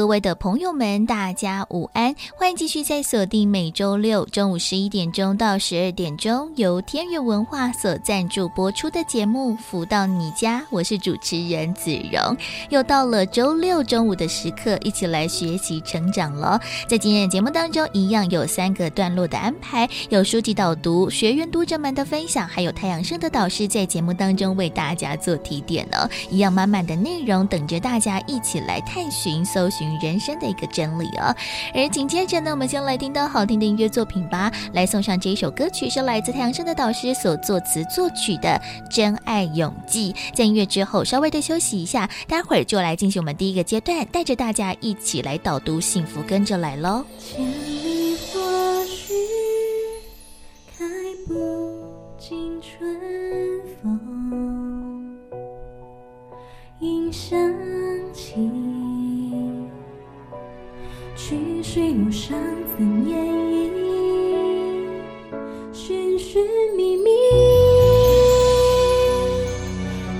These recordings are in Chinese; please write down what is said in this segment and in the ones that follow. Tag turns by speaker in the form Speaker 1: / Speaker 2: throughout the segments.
Speaker 1: 各位的朋友们，大家午安！欢迎继续在锁定每周六中午十一点钟到十二点钟，由天悦文化所赞助播出的节目《福到你家》，我是主持人子荣。又到了周六中午的时刻，一起来学习成长了。在今天的节目当中，一样有三个段落的安排，有书籍导读、学员读者们的分享，还有太阳升的导师在节目当中为大家做提点呢。一样满满的内容等着大家一起来探寻、搜寻。人生的一个真理哦，而紧接着呢，我们先来听到好听的音乐作品吧。来送上这一首歌曲，是来自太阳盛德导师所作词作曲的《真爱永记》。在音乐之后，稍微的休息一下，待会儿就来进行我们第一个阶段，带着大家一起来导读幸福，跟着来喽。
Speaker 2: 千里花絮开不尽春风，迎香气。去水路上怎演绎？寻寻觅觅，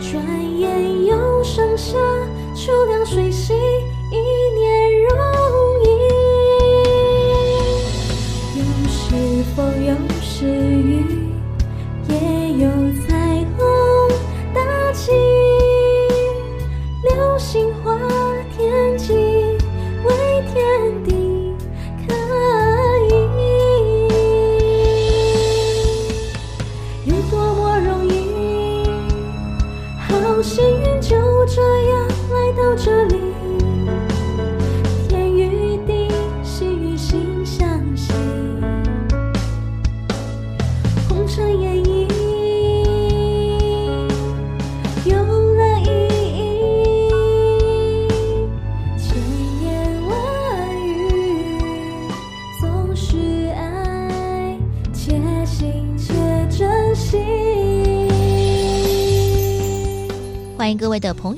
Speaker 2: 转眼又盛夏，秋凉水洗，一念容易。有时风，有
Speaker 1: 时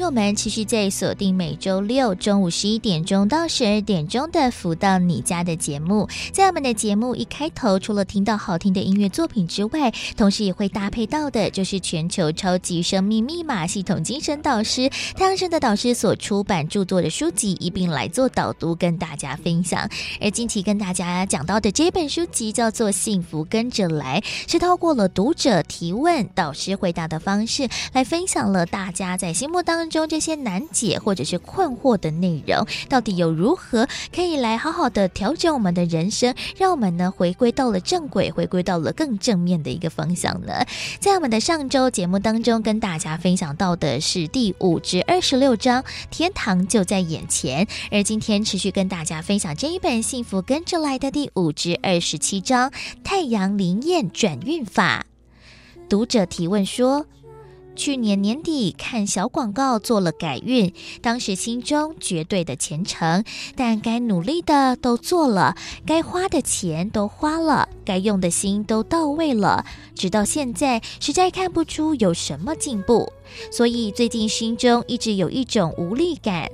Speaker 1: 友们，持续在锁定每周六中午十一点钟到十二点钟的《福到你家》的节目。在我们的节目一开头，除了听到好听的音乐作品之外，同时也会搭配到的，就是全球超级生命密码系统精神导师太阳神的导师所出版著作的书籍，一并来做导读，跟大家分享。而近期跟大家讲到的这本书籍叫做《幸福跟着来》，是透过了读者提问、导师回答的方式来分享了大家。在心目当中，这些难解或者是困惑的内容，到底又如何可以来好好的调整我们的人生，让我们呢回归到了正轨，回归到了更正面的一个方向呢？在我们的上周节目当中，跟大家分享到的是第五至二十六章，天堂就在眼前。而今天持续跟大家分享这一本《幸福跟着来的》第五至二十七章，太阳灵验转运法。读者提问说。去年年底看小广告做了改运，当时心中绝对的虔诚，但该努力的都做了，该花的钱都花了，该用的心都到位了，直到现在实在看不出有什么进步，所以最近心中一直有一种无力感。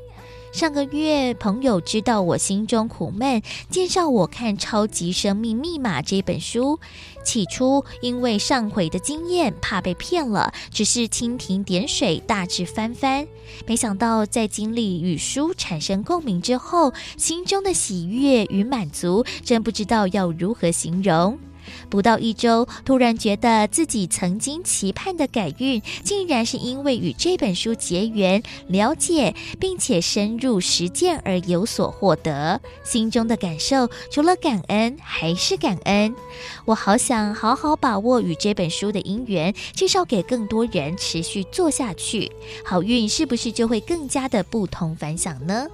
Speaker 1: 上个月，朋友知道我心中苦闷，介绍我看《超级生命密码》这本书。起初，因为上回的经验，怕被骗了，只是蜻蜓点水，大致翻翻。没想到，在经历与书产生共鸣之后，心中的喜悦与满足，真不知道要如何形容。不到一周，突然觉得自己曾经期盼的改运，竟然是因为与这本书结缘、了解，并且深入实践而有所获得。心中的感受，除了感恩还是感恩。我好想好好把握与这本书的因缘，介绍给更多人，持续做下去，好运是不是就会更加的不同凡响呢？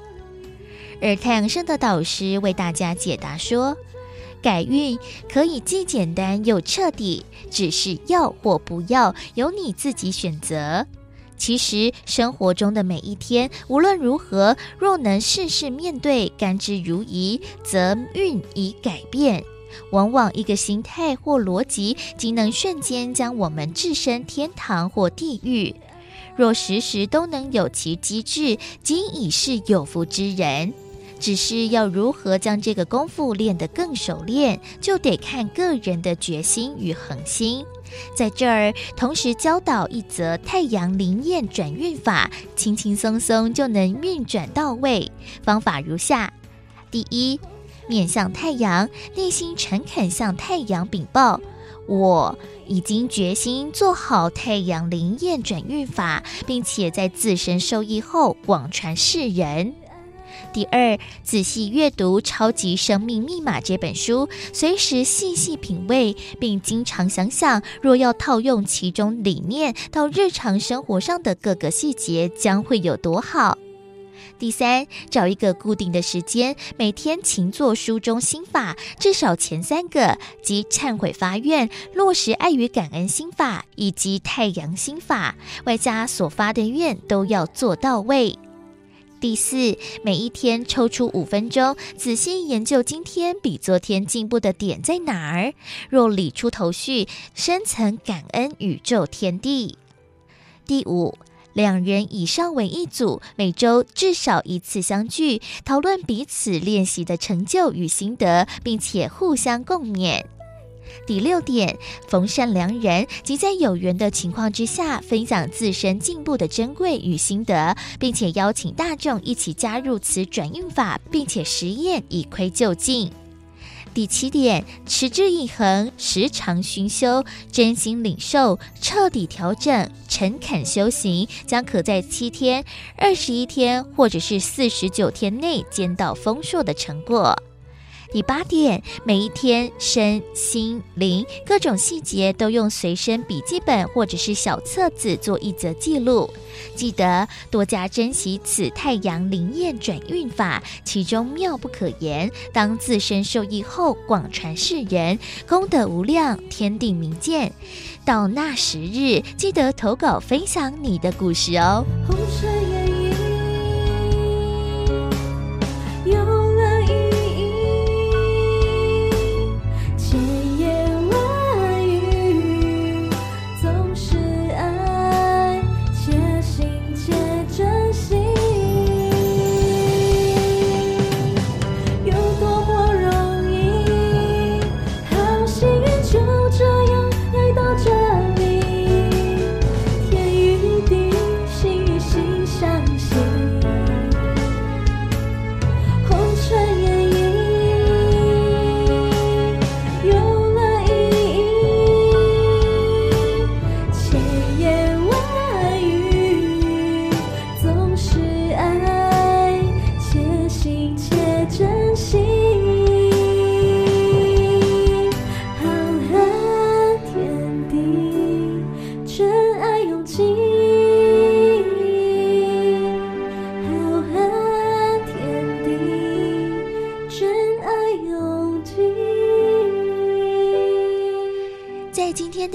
Speaker 1: 而太阳盛德导师为大家解答说。改运可以既简单又彻底，只是要或不要，由你自己选择。其实生活中的每一天，无论如何，若能事事面对，甘之如饴，则运已改变。往往一个心态或逻辑，即能瞬间将我们置身天堂或地狱。若时时都能有其机智，今已是有福之人。只是要如何将这个功夫练得更熟练，就得看个人的决心与恒心。在这儿同时教导一则太阳灵验转运法，轻轻松松就能运转到位。方法如下：第一，面向太阳，内心诚恳向太阳禀报：我已经决心做好太阳灵验转运法，并且在自身受益后广传世人。第二，仔细阅读《超级生命密码》这本书，随时细细品味，并经常想想，若要套用其中理念到日常生活上的各个细节，将会有多好。第三，找一个固定的时间，每天勤做书中心法，至少前三个，即忏悔发愿、落实爱与感恩心法以及太阳心法，外加所发的愿都要做到位。第四，每一天抽出五分钟，仔细研究今天比昨天进步的点在哪儿。若理出头绪，深层感恩宇宙天地。第五，两人以上为一组，每周至少一次相聚，讨论彼此练习的成就与心得，并且互相共勉。第六点，逢善良人，即在有缘的情况之下，分享自身进步的珍贵与心得，并且邀请大众一起加入此转运法，并且实验以窥究竟。第七点，持之以恒，时常熏修，真心领受，彻底调整，诚恳修行，将可在七天、二十一天或者是四十九天内见到丰硕的成果。第八点，每一天身心灵各种细节都用随身笔记本或者是小册子做一则记录。记得多加珍惜此太阳灵验转运法，其中妙不可言。当自身受益后，广传世人，功德无量，天地明鉴。到那时日，记得投稿分享你的故事哦。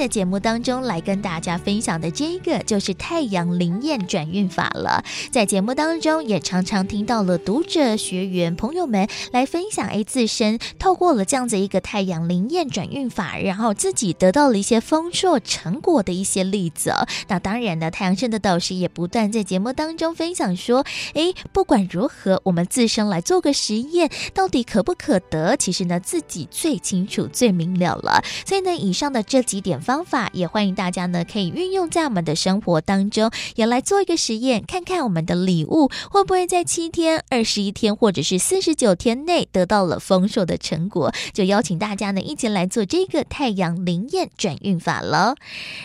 Speaker 1: 节目当中来跟大家分享的这一个就是太阳灵验转运法了。在节目当中也常常听到了读者、学员、朋友们来分享，哎，自身透过了这样子一个太阳灵验转运法，然后自己得到了一些丰硕成果的一些例子。那当然呢，太阳盛德导师也不断在节目当中分享说，哎，不管如何，我们自身来做个实验，到底可不可得？其实呢，自己最清楚、最明了了。所以呢，以上的这几点。方方法也欢迎大家呢，可以运用在我们的生活当中，也来做一个实验，看看我们的礼物会不会在七天、二十一天或者是四十九天内得到了丰硕的成果。就邀请大家呢，一起来做这个太阳灵验转运法了。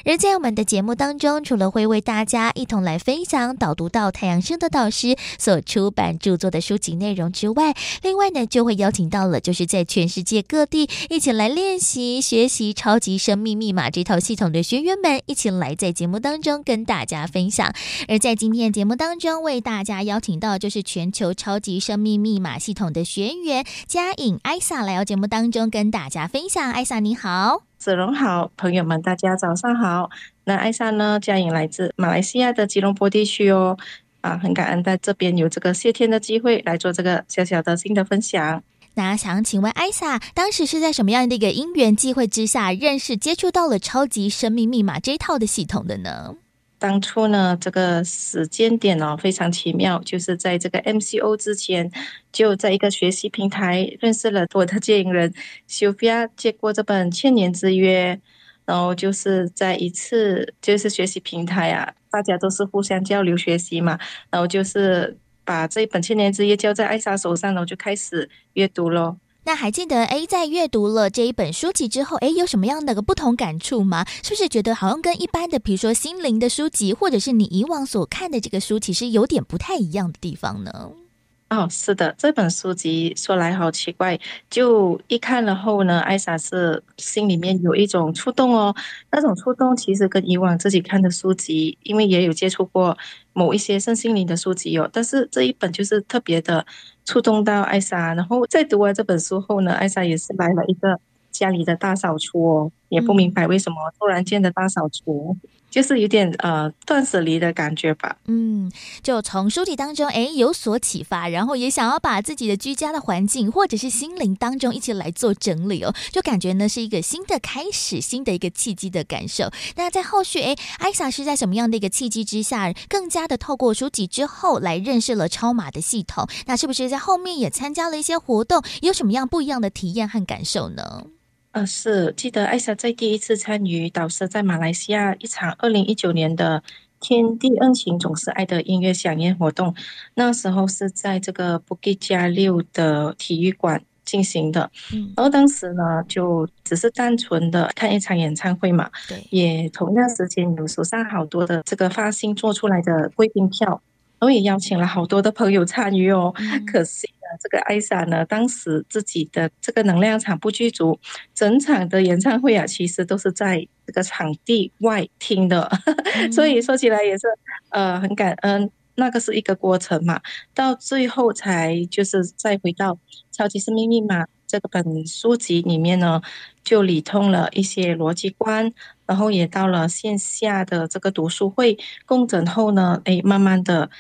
Speaker 1: 而在我们的节目当中，除了会为大家一同来分享导读到太阳盛德导师所出版著作的书籍内容之外，另外呢，就会邀请到了就是在全世界各地一起来练习学习超级生命密码。这套系统的学员们一起来在节目当中跟大家分享。而在今天的节目当中，为大家邀请到就是全球超级生命密码系统的学员佳颖艾莎来到节目当中跟大家分享。艾莎你好，
Speaker 3: 子龙好，朋友们大家早上好。那艾莎呢？佳颖来自马来西亚的吉隆坡地区哦。啊，很感恩在这边有这个谢天的机会来做这个小小的新的分享。
Speaker 1: 那想请问艾莎，当时是在什么样的一个因缘际会之下认识、接触到了超级生命密码这一套的系统的呢？
Speaker 3: 当初呢，这个时间点哦非常奇妙，就是在这个 MCO 之前，就在一个学习平台认识了我的接引人 Sylvia，接过这本《千年之约》，然后就是在一次就是学习平台啊，大家都是互相交流学习嘛，然后就是把这一本《千年之约》交在艾莎手上，然后就开始阅读咯。
Speaker 1: 那还记得哎，在阅读了这一本书籍之后，哎，有什么样的个不同感触吗？是不是觉得好像跟一般的，比如说心灵的书籍，或者是你以往所看的这个书，其实有点不太一样的地方呢？
Speaker 3: 哦，是的，这本书籍说来好奇怪，就一看了后呢，艾莎是心里面有一种触动哦。那种触动其实跟以往自己看的书籍，因为也有接触过某一些身心灵的书籍哦，但是这一本就是特别的触动到艾莎。然后在读完这本书后呢，艾莎也是来了一个家里的大扫除哦，也不明白为什么突然间的大扫除。就是有点呃断舍离的感觉吧。
Speaker 1: 嗯，就从书籍当中哎有所启发，然后也想要把自己的居家的环境或者是心灵当中一起来做整理哦，就感觉呢是一个新的开始，新的一个契机的感受。那在后续哎，艾莎是在什么样的一个契机之下，更加的透过书籍之后来认识了超马的系统？那是不是在后面也参加了一些活动？有什么样不一样的体验和感受呢？
Speaker 3: 呃，是记得艾莎在第一次参与导师在马来西亚一场二零一九年的“天地恩情总是爱”的音乐响宴活动，那时候是在这个布吉加六的体育馆进行的。嗯，然后当时呢，就只是单纯的看一场演唱会嘛，对，也同样时间有手上好多的这个发行做出来的贵宾票，然后也邀请了好多的朋友参与哦，嗯、可惜。这个艾莎呢，当时自己的这个能量场不具足，整场的演唱会啊，其实都是在这个场地外听的，嗯、所以说起来也是呃很感恩。那个是一个过程嘛，到最后才就是再回到《超级生命密码》这个本书籍里面呢，就理通了一些逻辑观，然后也到了线下的这个读书会共振后呢，哎，慢慢的。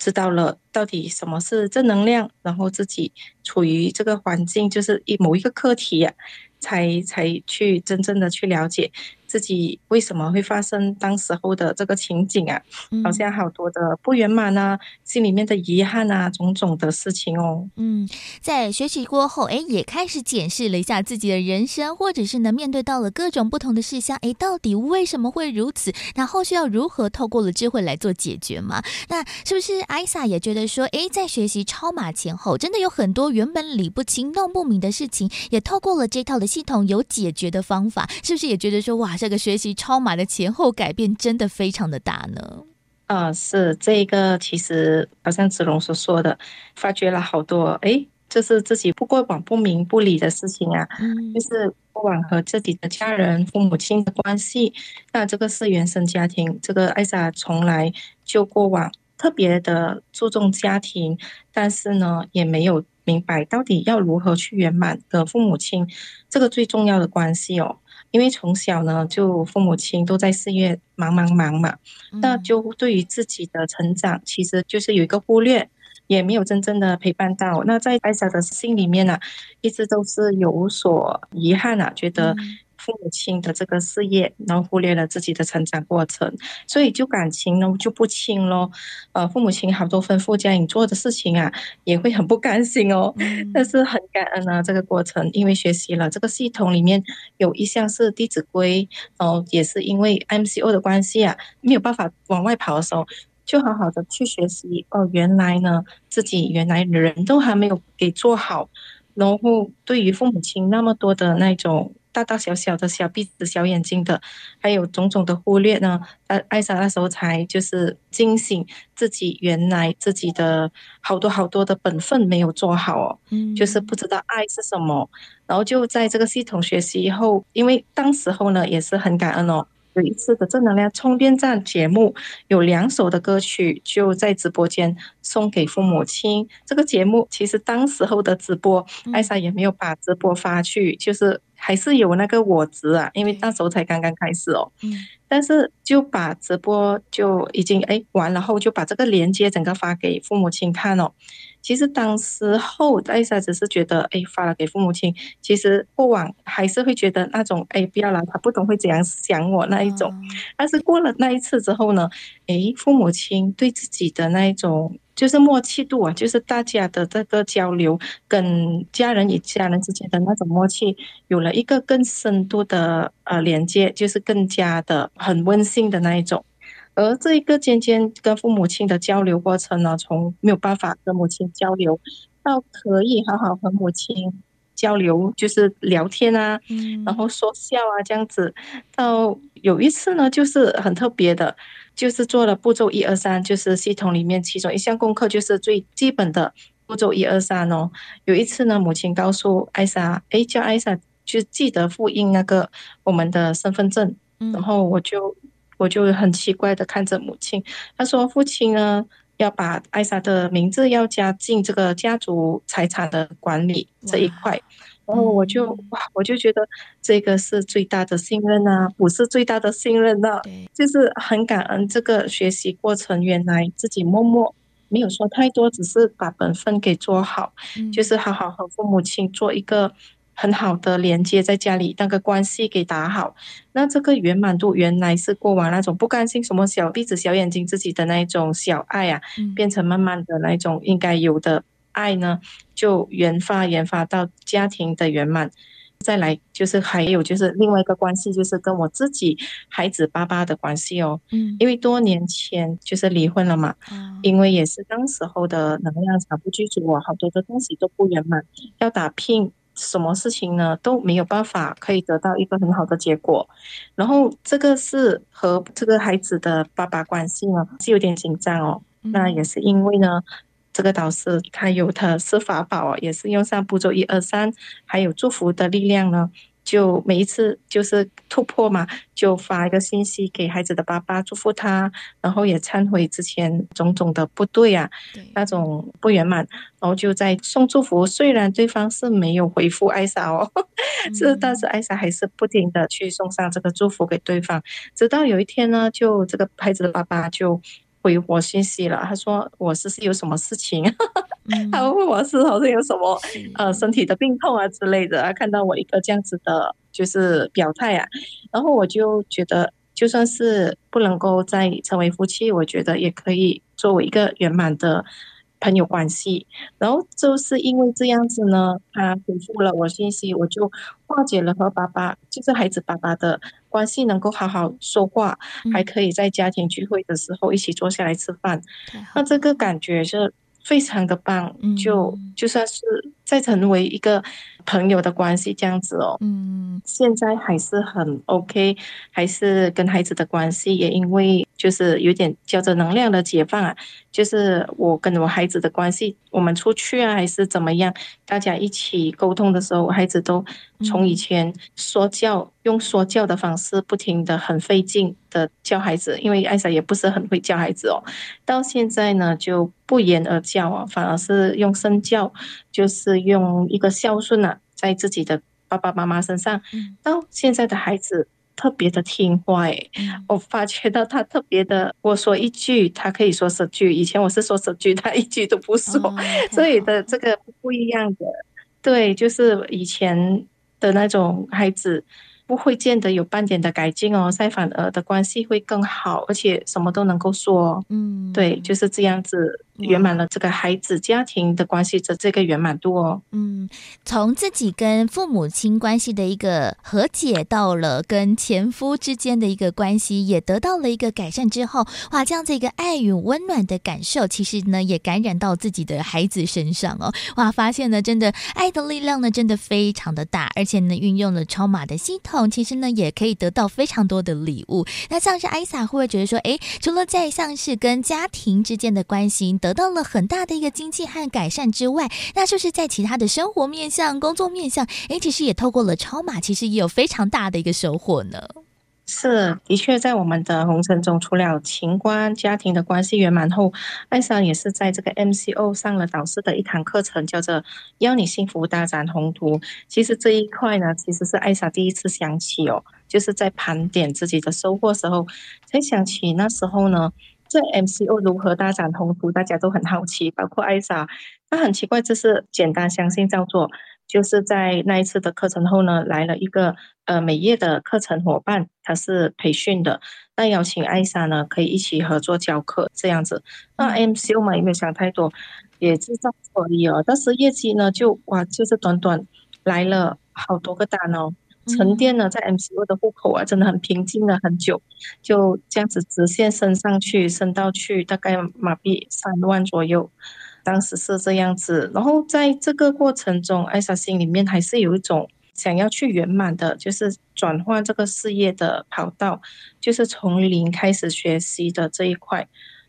Speaker 3: 知道了到底什么是正能量，然后自己处于这个环境，就是一某一个课题啊，才才去真正的去了解。自己为什么会发生当时候的这个情景啊？好像好多的不圆满啊，心里面的遗憾啊，种种的事情哦。
Speaker 1: 嗯，在学习过后，哎，也开始检视了一下自己的人生，或者是呢，面对到了各种不同的事项，哎，到底为什么会如此？那后续要如何透过了智慧来做解决嘛？那是不是艾萨也觉得说，哎，在学习超马前后，真的有很多原本理不清、弄不明的事情，也透过了这套的系统有解决的方法，是不是也觉得说，哇？这个学习超码的前后改变真的非常的大呢。
Speaker 3: 啊、呃，是这个，其实好像子龙所说的，发觉了好多，哎，就是自己不过往不明不理的事情啊，嗯，就是过往和自己的家人、父母亲的关系，那这个是原生家庭，这个艾莎从来就过往特别的注重家庭，但是呢，也没有明白到底要如何去圆满和父母亲这个最重要的关系哦。因为从小呢，就父母亲都在事业忙忙忙嘛，嗯、那就对于自己的成长，其实就是有一个忽略，也没有真正的陪伴到。那在艾莎的心里面呢、啊，一直都是有所遗憾啊，觉得。父母亲的这个事业，然后忽略了自己的成长过程，所以就感情呢就不亲咯。呃，父母亲好多吩咐家里做的事情啊，也会很不甘心哦。嗯、但是很感恩啊，这个过程，因为学习了这个系统里面有一项是《弟子规》，然后也是因为 MCO 的关系啊，没有办法往外跑的时候，就好好的去学习。哦，原来呢，自己原来人都还没有给做好，然后对于父母亲那么多的那种。大大小小的小鼻子、小眼睛的，还有种种的忽略呢。艾，艾莎那时候才就是惊醒自己，原来自己的好多好多的本分没有做好哦，嗯，就是不知道爱是什么。然后就在这个系统学习以后，因为当时候呢也是很感恩哦。有一次的正能量充电站节目，有两首的歌曲就在直播间送给父母亲。这个节目其实当时候的直播，艾莎也没有把直播发去，就是还是有那个我值啊，因为那时候才刚刚开始哦。嗯。但是就把直播就已经哎完了后，就把这个连接整个发给父母亲看哦。其实当时候艾莎只是觉得哎发了给父母亲，其实过往还是会觉得那种哎不要了，他不懂会怎样想我那一种。但是过了那一次之后呢，哎父母亲对自己的那一种。就是默契度啊，就是大家的这个交流，跟家人与家人之间的那种默契，有了一个更深度的呃连接，就是更加的很温馨的那一种。而这一个渐渐跟父母亲的交流过程呢，从没有办法跟母亲交流，到可以好好和母亲交流，就是聊天啊，然后说笑啊这样子，到有一次呢，就是很特别的。就是做了步骤一二三，就是系统里面其中一项功课，就是最基本的步骤一二三哦。有一次呢，母亲告诉艾莎，哎，叫艾莎就记得复印那个我们的身份证。然后我就我就很奇怪的看着母亲，她说父亲呢要把艾莎的名字要加进这个家族财产的管理这一块。然后我就哇，我就觉得这个是最大的信任啊，不是最大的信任啊，就是很感恩这个学习过程，原来自己默默没有说太多，只是把本分给做好，就是好好和父母亲做一个很好的连接，在家里那个关系给打好，那这个圆满度原来是过往那种不甘心什么小鼻子小眼睛自己的那一种小爱啊，变成慢慢的那种应该有的。爱呢，就研发研发到家庭的圆满，再来就是还有就是另外一个关系，就是跟我自己孩子爸爸的关系哦。嗯，因为多年前就是离婚了嘛，嗯，因为也是当时候的能量场不具足，我好多的东西都不圆满，要打拼，什么事情呢都没有办法可以得到一个很好的结果。然后这个是和这个孩子的爸爸关系呢是有点紧张哦。嗯，那也是因为呢。这个导师他有他是法宝，也是用上步骤一二三，还有祝福的力量呢。就每一次就是突破嘛，就发一个信息给孩子的爸爸祝福他，然后也忏悔之前种种的不对啊，对那种不圆满，然后就在送祝福。虽然对方是没有回复艾莎哦，是、嗯，但是艾莎还是不停的去送上这个祝福给对方。直到有一天呢，就这个孩子的爸爸就。回我信息了，他说我是是有什么事情，嗯、他问我是好像有什么呃身体的病痛啊之类的，看到我一个这样子的，就是表态啊，然后我就觉得就算是不能够再成为夫妻，我觉得也可以作为一个圆满的。朋友关系，然后就是因为这样子呢，他回复了我信息，我就化解了和爸爸，就是孩子爸爸的关系，能够好好说话，嗯、还可以在家庭聚会的时候一起坐下来吃饭，那这个感觉是非常的棒，嗯、就就算是再成为一个朋友的关系这样子哦，嗯，现在还是很 OK，还是跟孩子的关系也因为。就是有点叫做能量的解放啊，就是我跟我孩子的关系，我们出去啊还是怎么样，大家一起沟通的时候，我孩子都从以前说教，用说教的方式，不停的很费劲的教孩子，因为艾莎也不是很会教孩子哦，到现在呢就不言而教啊，反而是用身教，就是用一个孝顺啊，在自己的爸爸妈妈身上，到现在的孩子。特别的听话诶，我发觉到他特别的，我说一句，他可以说十句。以前我是说十句，他一句都不说，哦、所以的这个不一样的，对，就是以前的那种孩子。不会见得有半点的改进哦，相反而的关系会更好，而且什么都能够说。嗯，对，就是这样子圆满了这个孩子家庭的关系的这个圆满度哦。
Speaker 1: 嗯，从自己跟父母亲关系的一个和解，到了跟前夫之间的一个关系也得到了一个改善之后，哇，这样子一个爱与温暖的感受，其实呢也感染到自己的孩子身上哦。哇，发现呢真的爱的力量呢真的非常的大，而且呢运用了超马的系统。其实呢，也可以得到非常多的礼物。那像是艾萨会不会觉得说，哎，除了在像是跟家庭之间的关系得得到了很大的一个经济和改善之外，那就是在其他的生活面向、工作面向，哎，其实也透过了超马，其实也有非常大的一个收获呢。
Speaker 3: 是，的确，在我们的红尘中，除了情关、家庭的关系圆满后，艾莎也是在这个 MCO 上了导师的一堂课程，叫做《邀你幸福大展宏图》。其实这一块呢，其实是艾莎第一次想起哦，就是在盘点自己的收获时候，才想起那时候呢，这 MCO 如何大展宏图，大家都很好奇，包括艾莎。那很奇怪，就是简单相信照做。就是在那一次的课程后呢，来了一个呃美业的课程伙伴，他是培训的，那邀请艾莎呢可以一起合作教课这样子。那 MCO 嘛也没有想太多，也是这样而已哦。但是业绩呢就哇，就是短短来了好多个单哦，沉淀了在 MCO 的户口啊，真的很平静了很久，就这样子直线升上去，升到去大概马币三万左右。当时是这样子，然后在这个过程中，艾莎心里面还是有一种想要去圆满的，就是转换这个事业的跑道，就是从零开始学习的这一块。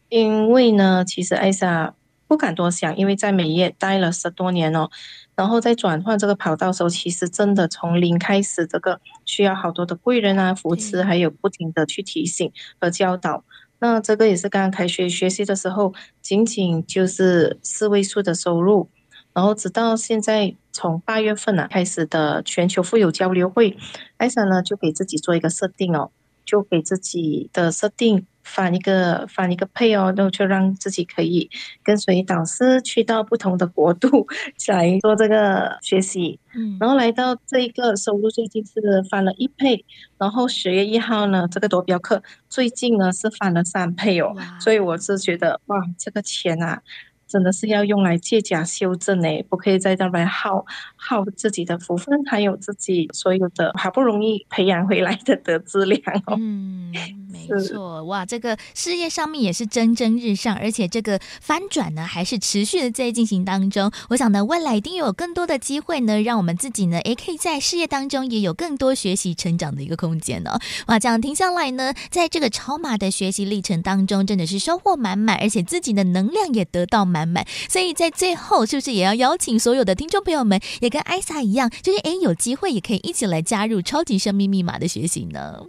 Speaker 3: 因为呢，其实艾莎不敢多想，因为在美业待了十多年哦，然后在转换这个跑道的时候，其实真的从零开始，这个需要好多的贵人啊扶持，还有不停的去提醒和教导。那这个也是刚刚开学学习的时候，仅仅就是四位数的收入，然后直到现在从八月份啊开始的全球富有交流会，艾莎呢就给自己做一个设定哦，就给自己的设定。翻一个翻一个配哦，然后就让自己可以跟随导师去到不同的国度 来做这个学习。嗯，然后来到这一个收入最近是翻了一倍，然后十月一号呢，这个夺标课最近呢是翻了三倍哦，所以我是觉得哇，这个钱啊。真的是要用来借假修正诶，不可以在这边耗耗自己的福分，还有自己所有的好不容易培养回来的德资粮哦。嗯，
Speaker 1: 没错，哇，这个事业上面也是蒸蒸日上，而且这个翻转呢还是持续的在进行当中。我想呢，未来一定有更多的机会呢，让我们自己呢也可以在事业当中也有更多学习成长的一个空间呢、哦。哇，这样听下来呢，在这个超马的学习历程当中，真的是收获满满，而且自己的能量也得到满。满满，所以在最后，是不是也要邀请所有的听众朋友们，也跟艾莎一样，就是哎，有机会也可以一起来加入超级生命密码的学习呢？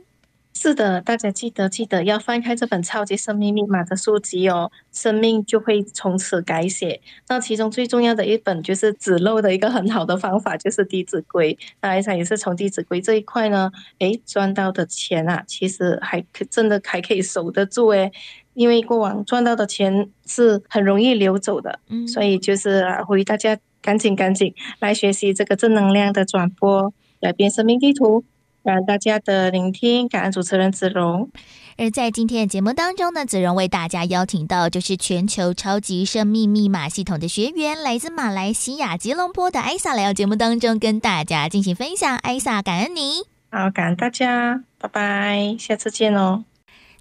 Speaker 3: 是的，大家记得记得要翻开这本超级生命密码的书籍哦，生命就会从此改写。那其中最重要的一本就是子漏的一个很好的方法，就是《弟子规》。那艾莎也是从《弟子规》这一块呢，诶，赚到的钱啊，其实还可真的还可以守得住诶。因为过往赚到的钱是很容易流走的，嗯，所以就是啊呼吁大家赶紧赶紧来学习这个正能量的转播，改变生命地图。感恩大家的聆听，感恩主持人子荣。
Speaker 1: 而在今天的节目当中呢，子荣为大家邀请到就是全球超级生命密码系统的学员，来自马来西亚吉隆坡的艾莎来到节目当中跟大家进行分享。艾莎，感恩你。
Speaker 3: 好，感恩大家，拜拜，下次见哦。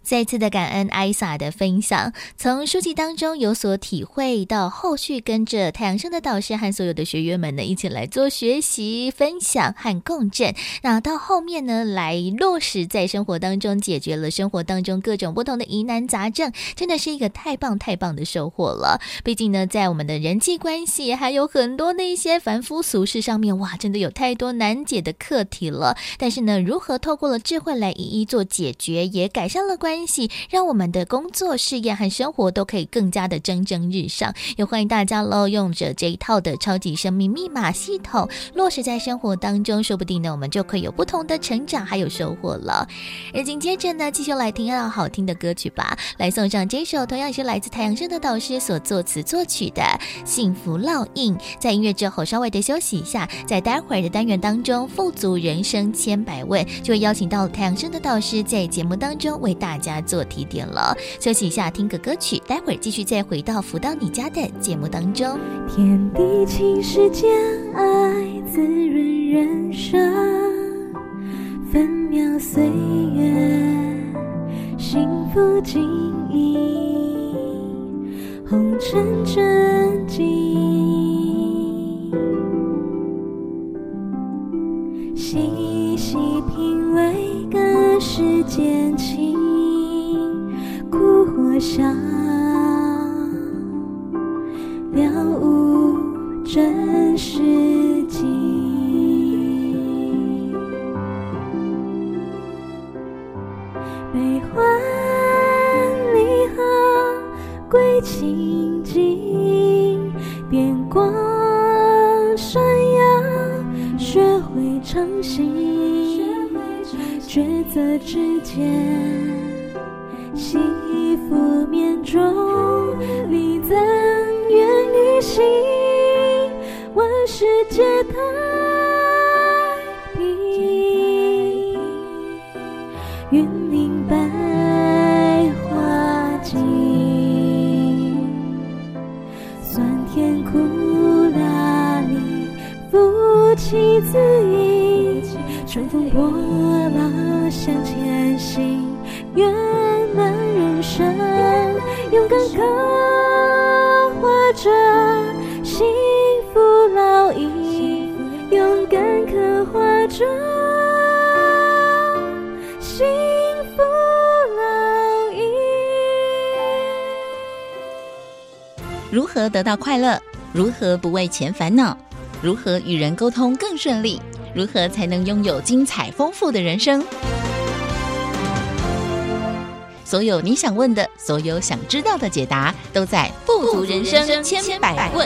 Speaker 1: 再次的感恩艾萨的分享，从书籍当中有所体会到，后续跟着太阳升的导师和所有的学员们呢，一起来做学习、分享和共振。那到后面呢，来落实在生活当中，解决了生活当中各种不同的疑难杂症，真的是一个太棒太棒的收获了。毕竟呢，在我们的人际关系还有很多的一些凡夫俗事上面，哇，真的有太多难解的课题了。但是呢，如何透过了智慧来一一做解决，也改善了关。关系让我们的工作、事业和生活都可以更加的蒸蒸日上。也欢迎大家喽，用着这一套的超级生命密码系统落实在生活当中，说不定呢，我们就可以有不同的成长还有收获了。而紧接着呢，继续来听到好听的歌曲吧，来送上这首同样也是来自太阳盛德导师所作词作曲的《幸福烙印》。在音乐之后稍微的休息一下，在待会儿的单元当中，富足人生千百问就会邀请到太阳升的导师在节目当中为大家家做提点了，休息一下，听个歌曲，待会儿继续再回到福到你家的节目当中。
Speaker 2: 天地情世间，爱滋润人生，分秒岁月，幸福经营，红尘真经，细细品味，个世间情。苦或笑，了悟真实境。
Speaker 4: 悲欢离合归清净，电光会诚信，抉择之间。惜福面中，你怎愿与行，万事皆太乘风破浪向前行，圆满。人生勇敢刻画着幸福烙印，勇敢刻画着幸福烙印。
Speaker 5: 如何得到快乐？如何不为钱烦恼？如何与人沟通更顺利？如何才能拥有精彩丰富的人生？所有你想问的，所有想知道的解答，都在《富足人生千百问》。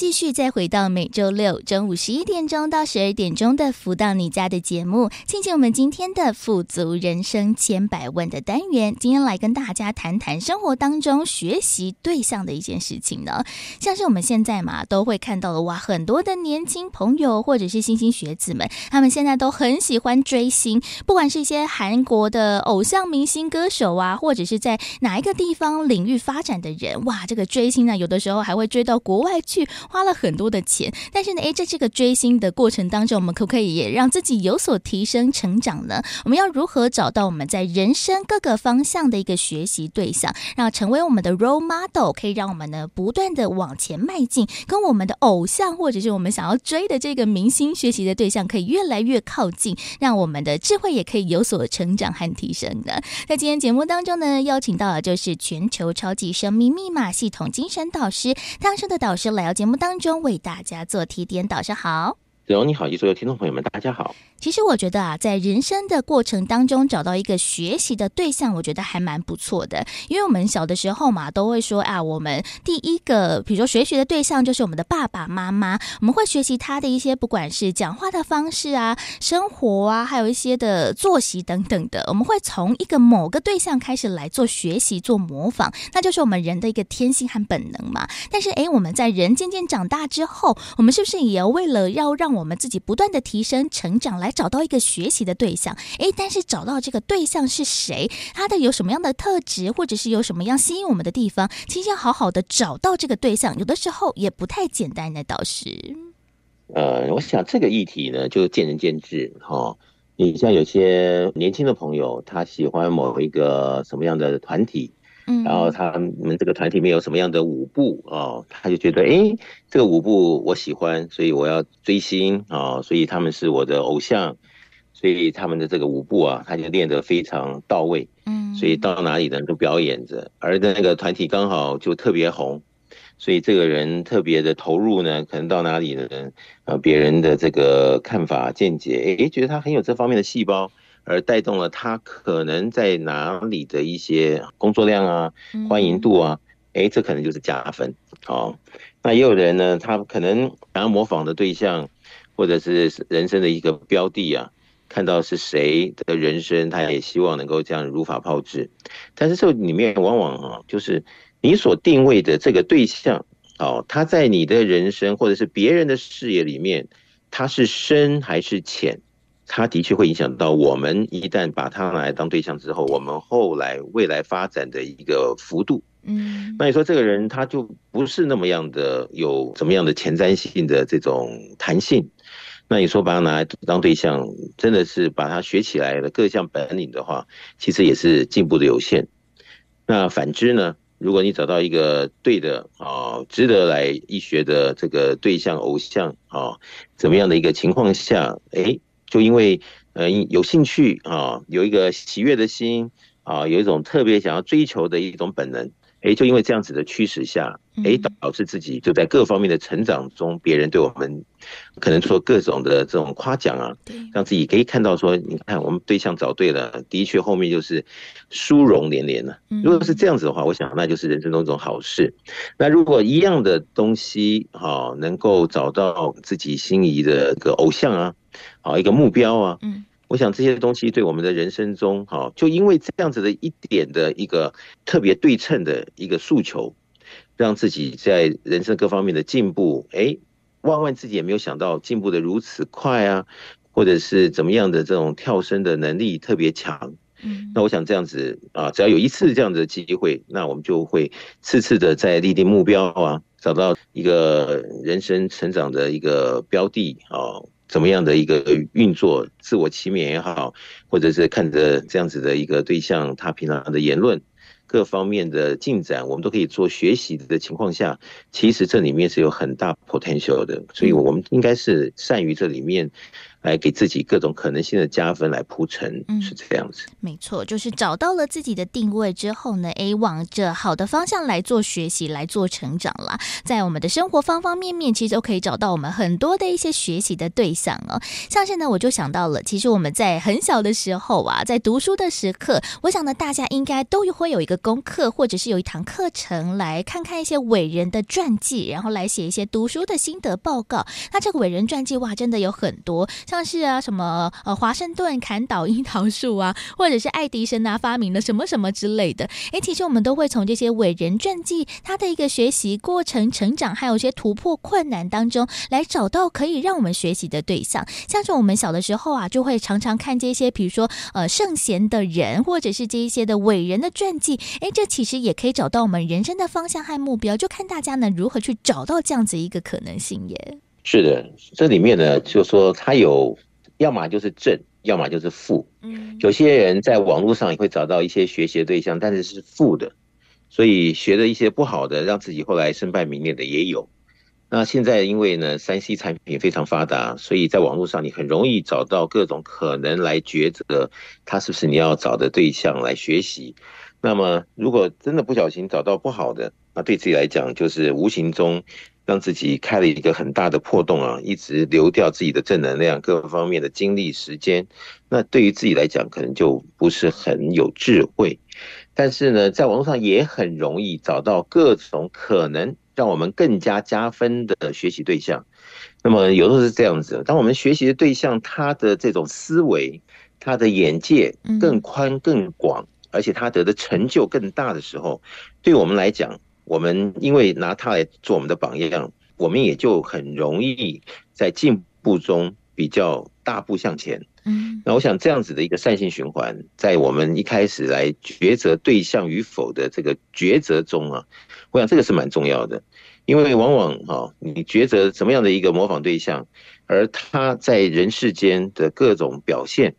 Speaker 1: 继续再回到每周六中午十一点钟到十二点钟的“福到你家”的节目，进行我们今天的“富足人生千百问”的单元。今天来跟大家谈谈生活当中学习对象的一件事情呢。像是我们现在嘛，都会看到的哇，很多的年轻朋友或者是新兴学子们，他们现在都很喜欢追星，不管是一些韩国的偶像明星歌手啊，或者是在哪一个地方领域发展的人，哇，这个追星呢，有的时候还会追到国外去花。了很多的钱，但是呢，诶，在这个追星的过程当中，我们可不可以也让自己有所提升、成长呢？我们要如何找到我们在人生各个方向的一个学习对象，让成为我们的 role model，可以让我们呢不断的往前迈进，跟我们的偶像或者是我们想要追的这个明星学习的对象可以越来越靠近，让我们的智慧也可以有所成长和提升呢。在今天节目当中呢，邀请到的就是全球超级生命密码系统精神导师汤生的导师来到节目当中。为大家做提点，导师好。
Speaker 6: 子荣你好，以及所有听众朋友们，大家好。
Speaker 1: 其实我觉得啊，在人生的过程当中找到一个学习的对象，我觉得还蛮不错的。因为我们小的时候嘛，都会说啊，我们第一个，比如说学习的对象就是我们的爸爸妈妈，我们会学习他的一些不管是讲话的方式啊、生活啊，还有一些的作息等等的，我们会从一个某个对象开始来做学习、做模仿，那就是我们人的一个天性和本能嘛。但是诶，我们在人渐渐长大之后，我们是不是也要为了要让我我们自己不断的提升、成长来？找到一个学习的对象，诶，但是找到这个对象是谁，他的有什么样的特质，或者是有什么样吸引我们的地方，其实要好好的找到这个对象，有的时候也不太简单的导师。
Speaker 6: 呃，我想这个议题呢，就见仁见智哈、哦。你像有些年轻的朋友，他喜欢某一个什么样的团体。然后他们这个团体里面有什么样的舞步啊、哦？他就觉得，哎，这个舞步我喜欢，所以我要追星啊、哦，所以他们是我的偶像，所以他们的这个舞步啊，他就练得非常到位，嗯，所以到哪里呢都表演着，而那个团体刚好就特别红，所以这个人特别的投入呢，可能到哪里呢，呃，别人的这个看法见解，诶，觉得他很有这方面的细胞。而带动了他可能在哪里的一些工作量啊、欢迎度啊，哎，这可能就是加分。哦，那也有人呢，他可能想要模仿的对象，或者是人生的一个标的啊，看到是谁的人生，他也希望能够这样如法炮制。但是这里面往往啊，就是你所定位的这个对象，哦，他在你的人生或者是别人的视野里面，他是深还是浅？他的确会影响到我们，一旦把他拿来当对象之后，我们后来未来发展的一个幅度。嗯，那你说这个人他就不是那么样的有怎么样的前瞻性的这种弹性，那你说把他拿来当对象，真的是把他学起来的各项本领的话，其实也是进步的有限。那反之呢，如果你找到一个对的啊，值得来一学的这个对象偶像啊，怎么样的一个情况下，哎。就因为呃有兴趣啊，有一个喜悦的心啊，有一种特别想要追求的一种本能，哎，就因为这样子的驱使下，哎，导致自己就在各方面的成长中，别人对我们可能说各种的这种夸奖啊，让自己可以看到说，你看我们对象找对了，的确后面就是殊荣连连了。如果是这样子的话，我想那就是人生中一种好事。那如果一样的东西哈，能够找到自己心仪的一个偶像啊，好一个目标啊，嗯。我想这些东西对我们的人生中，哈，就因为这样子的一点的一个特别对称的一个诉求，让自己在人生各方面的进步，哎，万万自己也没有想到进步的如此快啊，或者是怎么样的这种跳升的能力特别强。嗯，那我想这样子啊，只要有一次这样的机会，那我们就会次次的在立定目标啊，找到一个人生成长的一个标的啊。怎么样的一个运作，自我期勉也好，或者是看着这样子的一个对象，他平常的言论，各方面的进展，我们都可以做学习的情况下，其实这里面是有很大 potential 的，所以我们应该是善于这里面。来给自己各种可能性的加分来铺陈，是这样子。
Speaker 1: 嗯，没错，就是找到了自己的定位之后呢，诶，往着好的方向来做学习，来做成长啦。在我们的生活方方面面，其实都可以找到我们很多的一些学习的对象哦。像是呢我就想到了，其实我们在很小的时候啊，在读书的时刻，我想呢，大家应该都会有一个功课，或者是有一堂课程，来看看一些伟人的传记，然后来写一些读书的心得报告。那这个伟人传记哇，真的有很多。像是啊，什么呃，华盛顿砍倒樱桃树啊，或者是爱迪生啊发明了什么什么之类的。诶，其实我们都会从这些伟人传记他的一个学习过程、成长，还有一些突破困难当中，来找到可以让我们学习的对象。像是我们小的时候啊，就会常常看这些，比如说呃圣贤的人，或者是这一些的伟人的传记。诶，这其实也可以找到我们人生的方向和目标。就看大家呢如何去找到这样子一个可能性耶。
Speaker 6: 是的，这里面呢，就说他有，要么就是正，要么就是负。嗯，有些人在网络上也会找到一些学习的对象，但是是负的，所以学的一些不好的，让自己后来身败名裂的也有。那现在因为呢，三 C 产品非常发达，所以在网络上你很容易找到各种可能来抉择，他是不是你要找的对象来学习。那么如果真的不小心找到不好的，那对自己来讲就是无形中。让自己开了一个很大的破洞啊，一直流掉自己的正能量，各方面的精力时间，那对于自己来讲，可能就不是很有智慧。但是呢，在网络上也很容易找到各种可能让我们更加加分的学习对象。那么有时候是这样子，当我们学习的对象他的这种思维、他的眼界更宽更广，而且他得的成就更大的时候，对我们来讲。我们因为拿他来做我们的榜样，我们也就很容易在进步中比较大步向前。嗯，那我想这样子的一个善性循环，在我们一开始来抉择对象与否的这个抉择中啊，我想这个是蛮重要的，因为往往哈，你抉择什么样的一个模仿对象，而他在人世间的各种表现，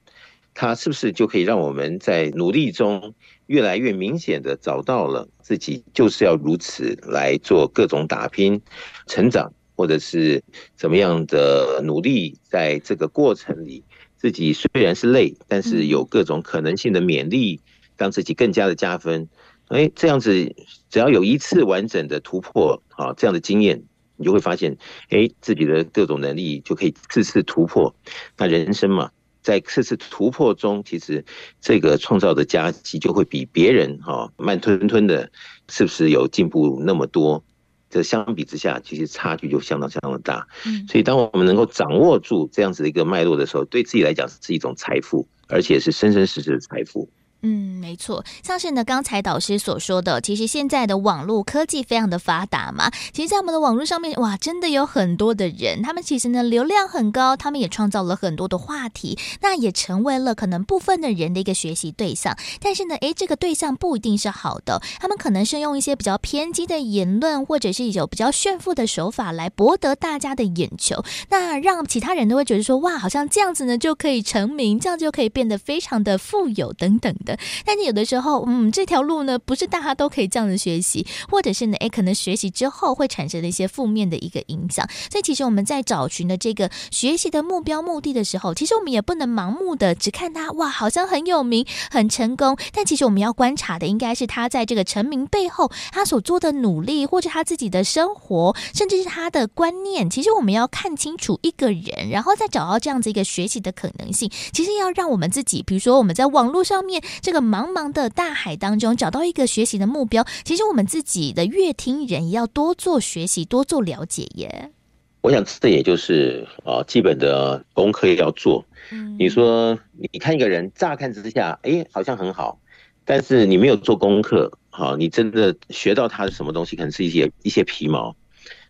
Speaker 6: 他是不是就可以让我们在努力中，越来越明显的找到了自己就是要如此来做各种打拼、成长，或者是怎么样的努力，在这个过程里，自己虽然是累，但是有各种可能性的勉励，让自己更加的加分。哎，这样子只要有一次完整的突破啊，这样的经验，你就会发现，哎，自己的各种能力就可以次次突破。那人生嘛。在这次突破中，其实这个创造的佳绩就会比别人哈慢吞吞的，是不是有进步那么多？这相比之下，其实差距就相当相当的大。嗯，所以当我们能够掌握住这样子的一个脉络的时候，对自己来讲是一种财富，而且是生生世世的财富。
Speaker 1: 嗯，没错，像是呢，刚才导师所说的，其实现在的网络科技非常的发达嘛。其实，在我们的网络上面，哇，真的有很多的人，他们其实呢流量很高，他们也创造了很多的话题，那也成为了可能部分的人的一个学习对象。但是呢，诶，这个对象不一定是好的，他们可能是用一些比较偏激的言论，或者是有比较炫富的手法来博得大家的眼球，那让其他人都会觉得说，哇，好像这样子呢就可以成名，这样就可以变得非常的富有等等的。但是有的时候，嗯，这条路呢，不是大家都可以这样子学习，或者是呢，哎，可能学习之后会产生的一些负面的一个影响。所以，其实我们在找寻的这个学习的目标、目的的时候，其实我们也不能盲目的只看他，哇，好像很有名、很成功。但其实我们要观察的，应该是他在这个成名背后，他所做的努力，或者他自己的生活，甚至是他的观念。其实我们要看清楚一个人，然后再找到这样子一个学习的可能性。其实要让我们自己，比如说我们在网络上面这个茫茫的大海当中找到一个学习的目标，其实我们自己的乐听人也要多做学习，多做了解耶。
Speaker 6: 我想这也就是啊，基本的功课要做。嗯，你说你看一个人，乍看之下，哎，好像很好，但是你没有做功课，好，你真的学到他的什么东西，可能是一些一些皮毛。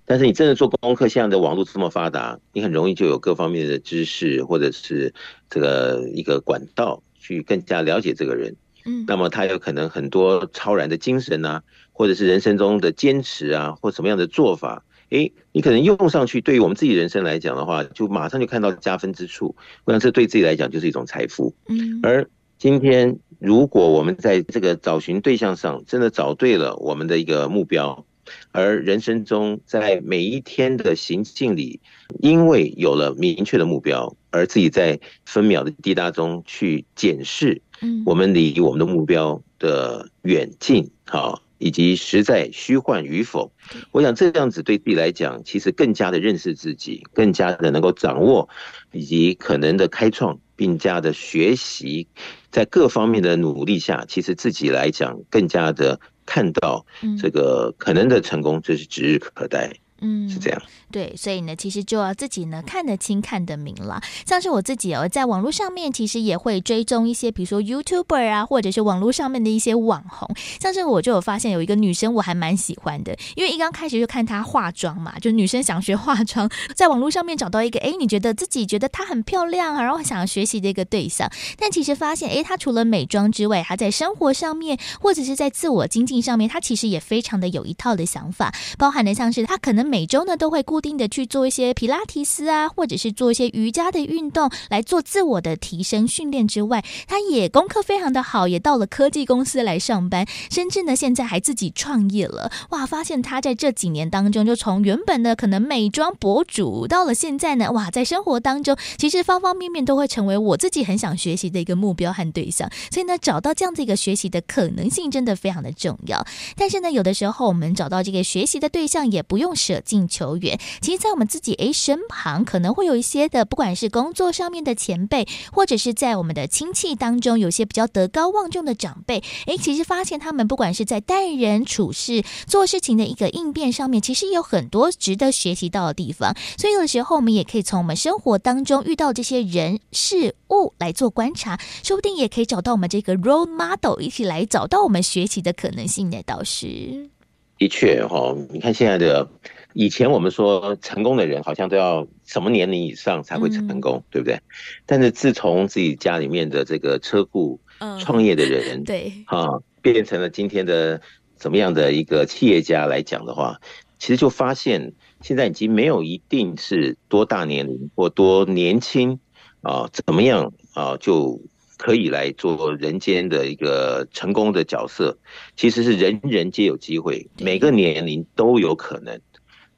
Speaker 6: 但是你真的做功课，现在的网络这么发达，你很容易就有各方面的知识，或者是这个一个管道去更加了解这个人。嗯，那么他有可能很多超然的精神啊，或者是人生中的坚持啊，或什么样的做法，诶，你可能用上去，对于我们自己人生来讲的话，就马上就看到加分之处。我想这对自己来讲就是一种财富。嗯，而今天如果我们在这个找寻对象上真的找对了我们的一个目标。而人生中，在每一天的行进里，因为有了明确的目标，而自己在分秒的滴答中去检视，嗯我们离我们的目标的远近，好，以及实在虚幻与否。我想这样子对自己来讲，其实更加的认识自己，更加的能够掌握，以及可能的开创，并加的学习，在各方面的努力下，其实自己来讲更加的。看到这个可能的成功，这是指日可待。嗯，是这样。
Speaker 1: 对，所以呢，其实就要自己呢看得清、看得明了。像是我自己哦，在网络上面其实也会追踪一些，比如说 YouTuber 啊，或者是网络上面的一些网红。像是我就有发现有一个女生，我还蛮喜欢的，因为一刚开始就看她化妆嘛，就女生想学化妆，在网络上面找到一个，哎，你觉得自己觉得她很漂亮啊，然后想要学习的一个对象。但其实发现，哎，她除了美妆之外，她在生活上面或者是在自我精进上面，她其实也非常的有一套的想法，包含的像是她可能。每周呢都会固定的去做一些皮拉提斯啊，或者是做一些瑜伽的运动来做自我的提升训练之外，他也功课非常的好，也到了科技公司来上班，甚至呢现在还自己创业了。哇，发现他在这几年当中，就从原本的可能美妆博主，到了现在呢，哇，在生活当中其实方方面面都会成为我自己很想学习的一个目标和对象。所以呢，找到这样子一个学习的可能性真的非常的重要。但是呢，有的时候我们找到这个学习的对象，也不用舍。近求远，其实，在我们自己诶身旁，可能会有一些的，不管是工作上面的前辈，或者是在我们的亲戚当中，有些比较德高望重的长辈，诶，其实发现他们不管是在待人处事、做事情的一个应变上面，其实有很多值得学习到的地方。所以有的时候，我们也可以从我们生活当中遇到这些人事物来做观察，说不定也可以找到我们这个 role model，一起来找到我们学习的可能性的导师。
Speaker 6: 的确哈，你看现在的。以前我们说成功的人好像都要什么年龄以上才会成功，嗯、对不对？但是自从自己家里面的这个车库创业的人，嗯、对啊，变成了今天的怎么样的一个企业家来讲的话，其实就发现现在已经没有一定是多大年龄或多年轻啊，怎么样啊就可以来做人间的一个成功的角色，其实是人人皆有机会，每个年龄都有可能。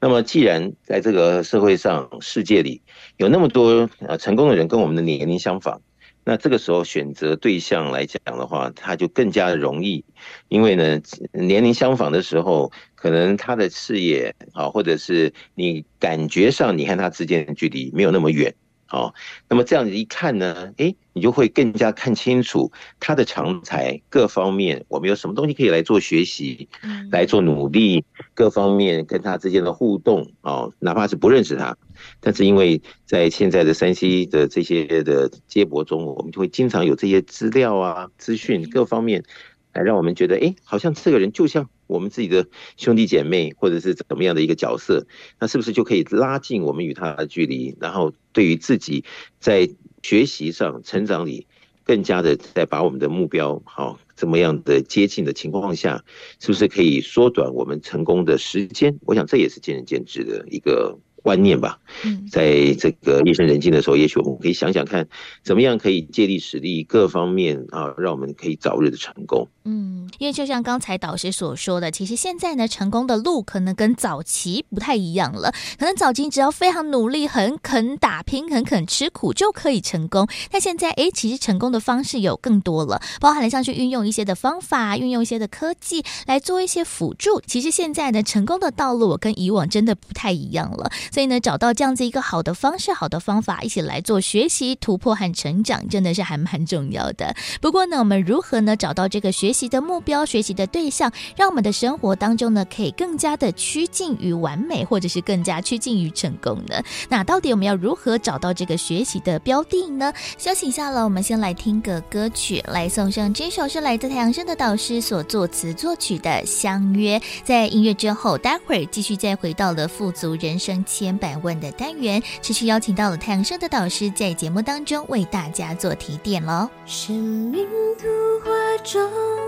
Speaker 6: 那么，既然在这个社会上、世界里有那么多呃成功的人跟我们的年龄相仿，那这个时候选择对象来讲的话，他就更加的容易，因为呢，年龄相仿的时候，可能他的事业啊，或者是你感觉上你和他之间的距离没有那么远。好，那么这样子一看呢，诶，你就会更加看清楚他的长才各方面，我们有什么东西可以来做学习，来做努力，各方面跟他之间的互动哦，哪怕是不认识他，但是因为在现在的山西的这些的接驳中，我们就会经常有这些资料啊、资讯各方面，来让我们觉得，诶，好像这个人就像。我们自己的兄弟姐妹，或者是怎么样的一个角色，那是不是就可以拉近我们与他的距离？然后对于自己在学习上、成长里，更加的在把我们的目标好怎么样的接近的情况下，是不是可以缩短我们成功的时间？我想这也是见仁见智的一个观念吧。嗯，在这个夜深人静的时候，也许我们可以想想看，怎么样可以借力使力，各方面啊，让我们可以早日的成功。
Speaker 1: 嗯，因为就像刚才导师所说的，其实现在呢，成功的路可能跟早期不太一样了。可能早期只要非常努力、很肯打拼、很肯吃苦就可以成功，但现在诶，其实成功的方式有更多了，包含了像去运用一些的方法、运用一些的科技来做一些辅助。其实现在呢成功的道路跟以往真的不太一样了，所以呢，找到这样子一个好的方式、好的方法，一起来做学习、突破和成长，真的是还蛮重要的。不过呢，我们如何呢找到这个学习的目标、学习的对象，让我们的生活当中呢可以更加的趋近于完美，或者是更加趋近于成功呢？那到底我们要如何找到这个学习的标的呢？休息一下了，我们先来听个歌曲，来送上这首是来自太阳升的导师所作词作曲的《相约》。在音乐之后，待会儿继续再回到了富足人生千百万的单元，持续邀请到了太阳升的导师在节目当中为大家做提点喽。
Speaker 2: 生命图画中。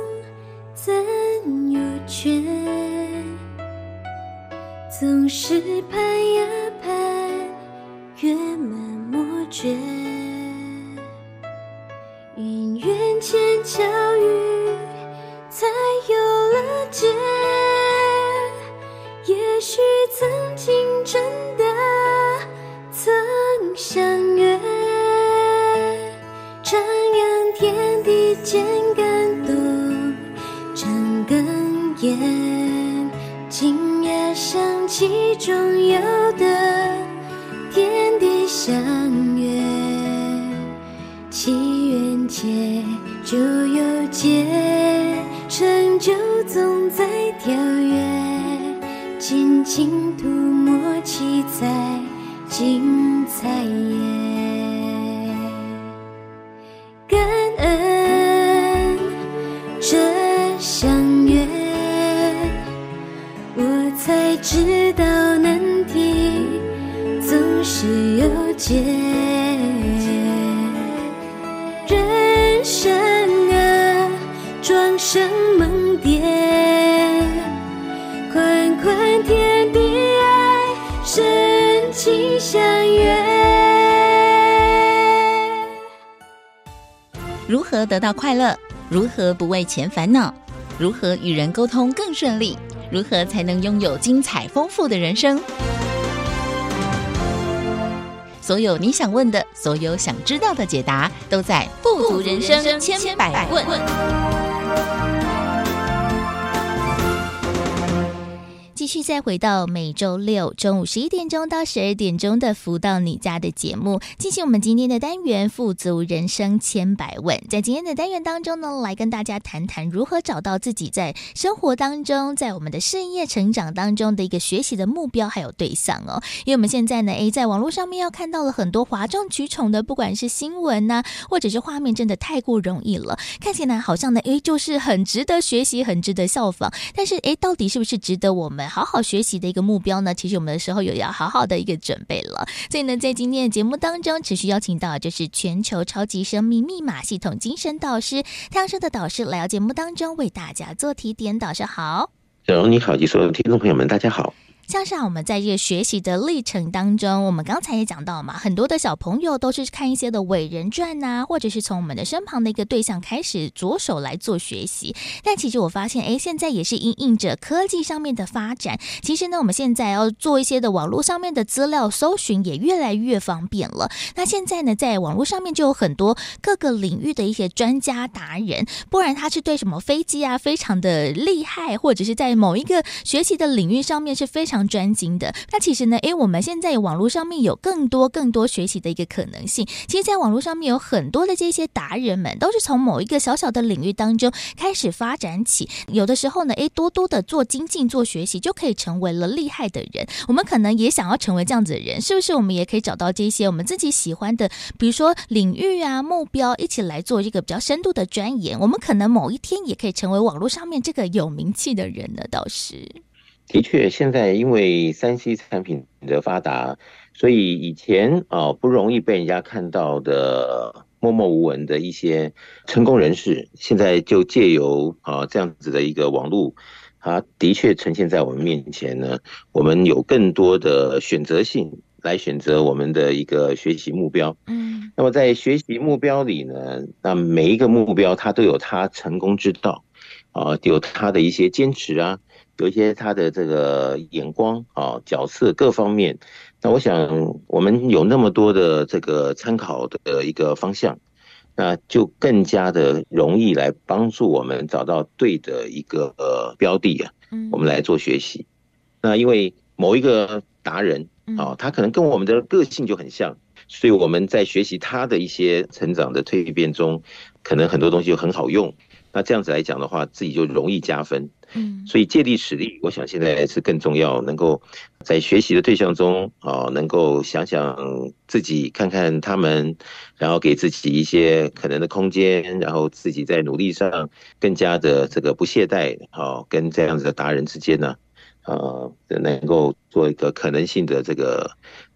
Speaker 2: 怎有缺？总是盼呀盼，月满莫缺。因缘前巧遇，才有了结。也许曾经真的曾相约，徜徉天地间。感动今夜想起中有的天地相约，祈愿结就有结，成就总在跳跃，尽情涂抹七彩精彩夜，知道难题总是有解，人生啊，庄生梦蝶，宽宽天地爱，深情相约。
Speaker 5: 如何得到快乐？如何不为钱烦恼？如何与人沟通更顺利？如何才能拥有精彩丰富的人生？所有你想问的，所有想知道的解答，都在《富足人生千百问》。
Speaker 1: 继续再回到每周六中午十一点钟到十二点钟的“福到你家”的节目，进行我们今天的单元“富足人生千百问”。在今天的单元当中呢，来跟大家谈谈如何找到自己在生活当中，在我们的事业成长当中的一个学习的目标还有对象哦。因为我们现在呢，诶，在网络上面要看到了很多哗众取宠的，不管是新闻呐、或者是画面，真的太过容易了，看起来好像呢，诶，就是很值得学习，很值得效仿。但是，诶，到底是不是值得我们？好好学习的一个目标呢，其实我们的时候有要好好的一个准备了。所以呢，在今天的节目当中，持续邀请到就是全球超级生命密码系统精神导师太阳社的导师来到节目当中为大家做提点。导师好，
Speaker 6: 小荣你好，及所有的听众朋友们，大家好。
Speaker 1: 像是啊我们在这个学习的历程当中，我们刚才也讲到嘛，很多的小朋友都是看一些的伟人传呐，或者是从我们的身旁的一个对象开始着手来做学习。但其实我发现，哎，现在也是因应着科技上面的发展，其实呢，我们现在要做一些的网络上面的资料搜寻也越来越方便了。那现在呢，在网络上面就有很多各个领域的一些专家达人，不然他是对什么飞机啊非常的厉害，或者是在某一个学习的领域上面是非常。专精的，那其实呢，诶，我们现在网络上面有更多更多学习的一个可能性。其实，在网络上面有很多的这些达人们，都是从某一个小小的领域当中开始发展起。有的时候呢，诶，多多的做精进、做学习，就可以成为了厉害的人。我们可能也想要成为这样子的人，是不是？我们也可以找到这些我们自己喜欢的，比如说领域啊、目标，一起来做这个比较深度的钻研。我们可能某一天也可以成为网络上面这个有名气的人呢，倒是。
Speaker 6: 的确，现在因为三 C 产品的发达，所以以前啊不容易被人家看到的默默无闻的一些成功人士，现在就借由啊这样子的一个网络它的确呈现在我们面前呢，我们有更多的选择性来选择我们的一个学习目标。嗯，那么在学习目标里呢，那每一个目标它都有它成功之道啊，有它的一些坚持啊，有一些他的这个眼光啊、角色各方面。那我想，我们有那么多的这个参考的一个方向。那就更加的容易来帮助我们找到对的一个呃标的啊，我们来做学习。那因为某一个达人啊，他可能跟我们的个性就很像，所以我们在学习他的一些成长的蜕变中，可能很多东西就很好用。那这样子来讲的话，自己就容易加分。嗯，所以借力使力，我想现在是更重要，能够在学习的对象中啊，能够想想自己，看看他们，然后给自己一些可能的空间，然后自己在努力上更加的这个不懈怠，好，跟这样子的达人之间呢，呃，能够做一个可能性的这个。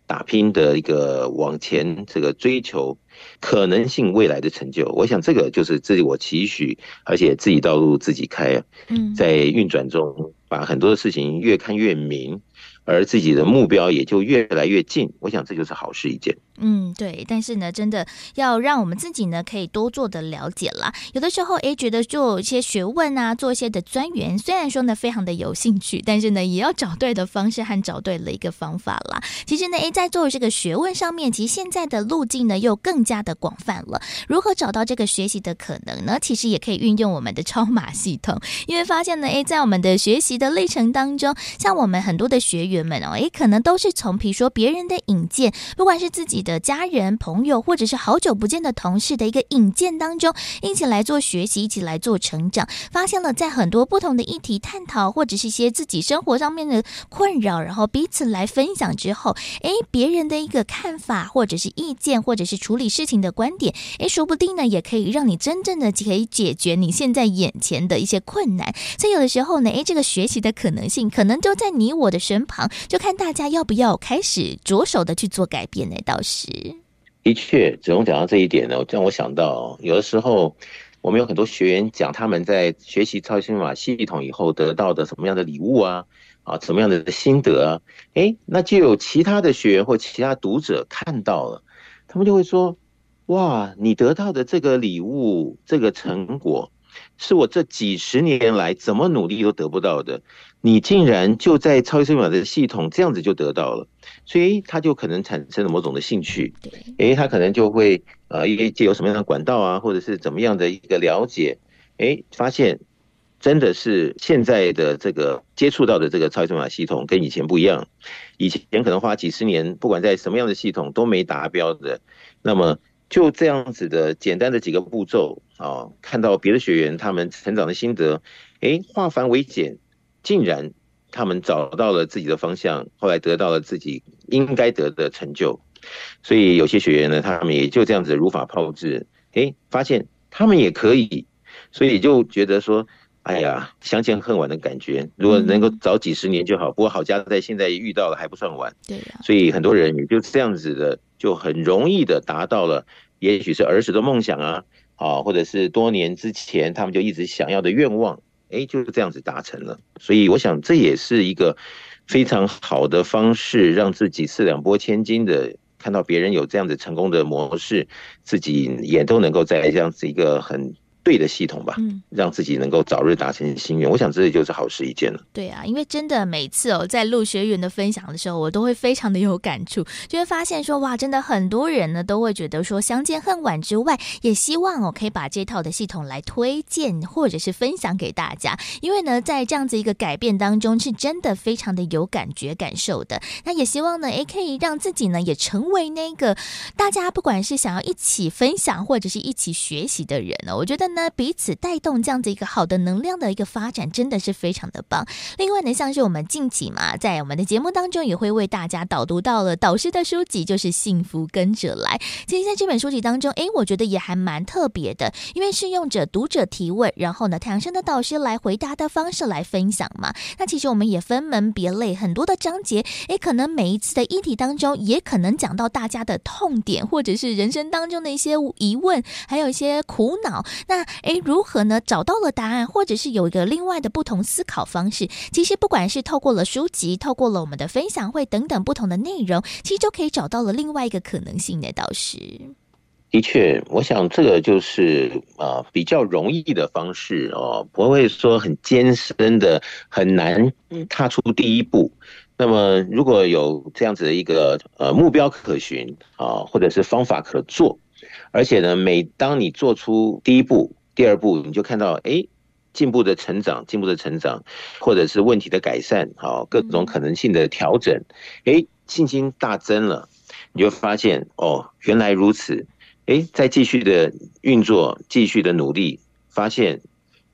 Speaker 6: 打拼的一个往前，这个追求可能性未来的成就，我想这个就是自己我期许，而且自己道路自己开啊，在运转中把很多的事情越看越明。而自己的目标也就越来越近，我想这就是好事一件。
Speaker 1: 嗯，对。但是呢，真的要让我们自己呢，可以多做的了解啦。有的时候，诶，觉得做一些学问啊，做一些的钻研，虽然说呢，非常的有兴趣，但是呢，也要找对的方式和找对了一个方法啦。其实呢，诶，在做这个学问上面，其实现在的路径呢，又更加的广泛了。如何找到这个学习的可能呢？其实也可以运用我们的超码系统，因为发现呢，诶，在我们的学习的历程当中，像我们很多的学员。们哦，诶，可能都是从比如说别人的引荐，不管是自己的的家人、朋友，或者是好久不见的同事的一个引荐当中，一起来做学习，一起来做成长，发现了在很多不同的议题探讨，或者是一些自己生活上面的困扰，然后彼此来分享之后，诶，别人的一个看法，或者是意见，或者是处理事情的观点，诶，说不定呢，也可以让你真正的可以解决你现在眼前的一些困难。所以有的时候呢，诶，这个学习的可能性，可能就在你我的身旁。就看大家要不要开始着手的去做改变呢？倒是
Speaker 6: 的确，子龙讲到这一点呢，让我想到，有的时候我们有很多学员讲他们在学习超级码系统以后得到的什么样的礼物啊，啊，什么样的心得啊，诶，那就有其他的学员或其他读者看到了，他们就会说：哇，你得到的这个礼物，这个成果。是我这几十年来怎么努力都得不到的，你竟然就在超级码的系统这样子就得到了，所以他就可能产生了某种的兴趣，诶，他可能就会呃，因为借由什么样的管道啊，或者是怎么样的一个了解，诶，发现真的是现在的这个接触到的这个超级码系统跟以前不一样，以前可能花几十年，不管在什么样的系统都没达标的，那么。就这样子的简单的几个步骤啊，看到别的学员他们成长的心得，诶，化繁为简，竟然他们找到了自己的方向，后来得到了自己应该得的成就。所以有些学员呢，他们也就这样子如法炮制，诶，发现他们也可以，所以就觉得说，哎呀，相见恨晚的感觉。如果能够早几十年就好，不过好家在现在遇到了还不算晚。对呀。所以很多人也就这样子的。就很容易的达到了，也许是儿时的梦想啊，啊，或者是多年之前他们就一直想要的愿望，哎，就是这样子达成了。所以我想这也是一个非常好的方式，让自己四两拨千斤的看到别人有这样子成功的模式，自己也都能够在这样子一个很。对的系统吧，嗯，让自己能够早日达成心愿，我想这就是好事一件了。
Speaker 1: 对啊，因为真的每次哦，在录学员的分享的时候，我都会非常的有感触，就会发现说，哇，真的很多人呢都会觉得说相见恨晚之外，也希望哦可以把这套的系统来推荐或者是分享给大家，因为呢，在这样子一个改变当中，是真的非常的有感觉感受的。那也希望呢，也可以让自己呢也成为那个大家不管是想要一起分享或者是一起学习的人呢，我觉得。那彼此带动这样子一个好的能量的一个发展，真的是非常的棒。另外呢，像是我们近期嘛，在我们的节目当中也会为大家导读到了导师的书籍，就是《幸福跟着来》。其实在这本书籍当中，诶，我觉得也还蛮特别的，因为是用着读者提问，然后呢，太阳升的导师来回答的方式来分享嘛。那其实我们也分门别类很多的章节，诶，可能每一次的议题当中，也可能讲到大家的痛点，或者是人生当中的一些疑问，还有一些苦恼。那那诶，如何呢？找到了答案，或者是有一个另外的不同思考方式？其实不管是透过了书籍，透过了我们的分享会等等不同的内容，其实就可以找到了另外一个可能性的。导师
Speaker 6: 的确，我想这个就是啊比较容易的方式哦，不会说很艰深的，很难踏出第一步。那么如果有这样子的一个呃目标可循啊，或者是方法可做，而且呢，每当你做出第一步、第二步，你就看到哎进步的成长、进步的成长，或者是问题的改善，好各种可能性的调整，哎信心大增了，你就发现哦原来如此，哎再继续的运作、继续的努力，发现。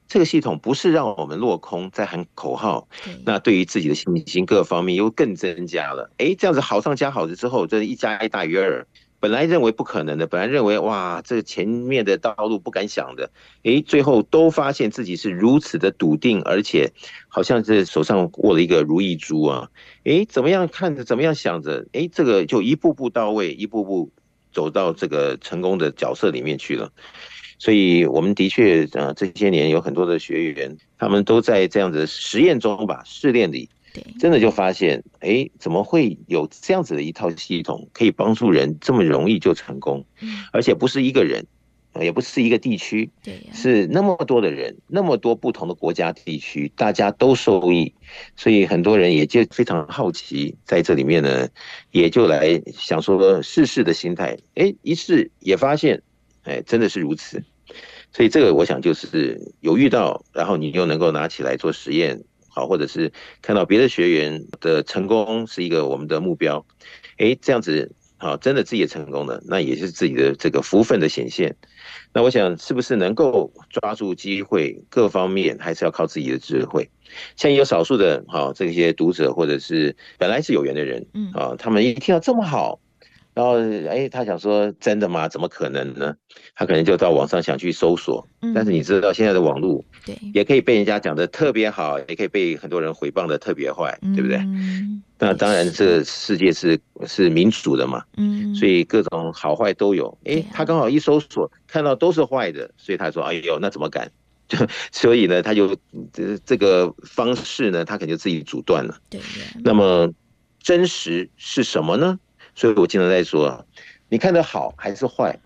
Speaker 6: 这个系统不是让我们落空，在喊口号，那对于自己的信心各方面又更增加了。哎，这样子好上加好的之后，这一加一大于二。本来认为不可能的，本来认为哇，这前面的道路不敢想的，哎，最后都发现自己是如此的笃定，而且好像是手上握了一个如意珠啊。哎，怎么样看着，怎么样想着，哎，这个就一步步到位，一步步走到这个成功的角色里面去了。所以，我们的确，呃，这些年有很多的学员，他们都在这样子实验中吧，试炼里，真的就发现，哎，怎么会有这样子的一套系统，可以帮助人这么容易就成功？而且不是一个人，也不是一个地区，是那么多的人，那么多不同的国家地区，大家都受益，所以很多人也就非常好奇，在这里面呢，也就来想说试试的心态，哎，一试也发现。哎，真的是如此，所以这个我想就是有遇到，然后你又能够拿起来做实验，好，或者是看到别的学员的成功是一个我们的目标，诶，这样子好，真的自己也成功了，那也是自己的这个福分的显现。那我想是不是能够抓住机会，各方面还是要靠自己的智慧。像有少数的哈这些读者或者是本来是有缘的人，嗯啊，他们一听到这么好。然后，哎，他想说真的吗？怎么可能呢？他可能就到网上想去搜索，但是你知道现在的网络，对，也可以被人家讲的特别好，也可以被很多人回谤的特别坏，对不对？那当然，这世界是是民主的嘛，嗯，所以各种好坏都有。哎，他刚好一搜索看到都是坏的，所以他说：“哎呦，那怎么敢？” 就所以呢，他就这这个方式呢，他可能就自己阻断了。对，那么真实是什么呢？所以我经常在说啊，你看的好还是坏，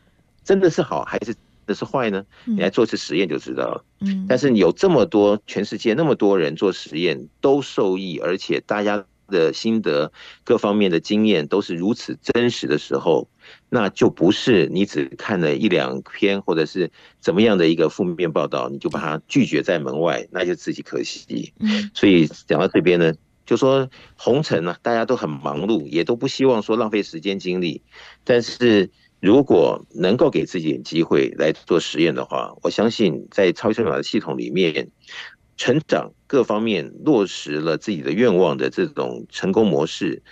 Speaker 6: 真的是好还是真的是坏呢？你来做次实验就知道了。嗯，但是你有这么多全世界那么多人做实验都受益，而且大家的心得各方面的经验都是如此真实的时候，那就不是你只看了一两篇或者是怎么样的一个负面报道，你就把它拒绝在门外，那就自己可惜。嗯，所以讲到这边呢。就说红尘呢，大家都很忙碌，也都不希望说浪费时间精力。但是如果能够给自己点机会来做实验的话，我相信在超级生命的系统里面，成长各方面落实了自己的愿望的这种成功模式，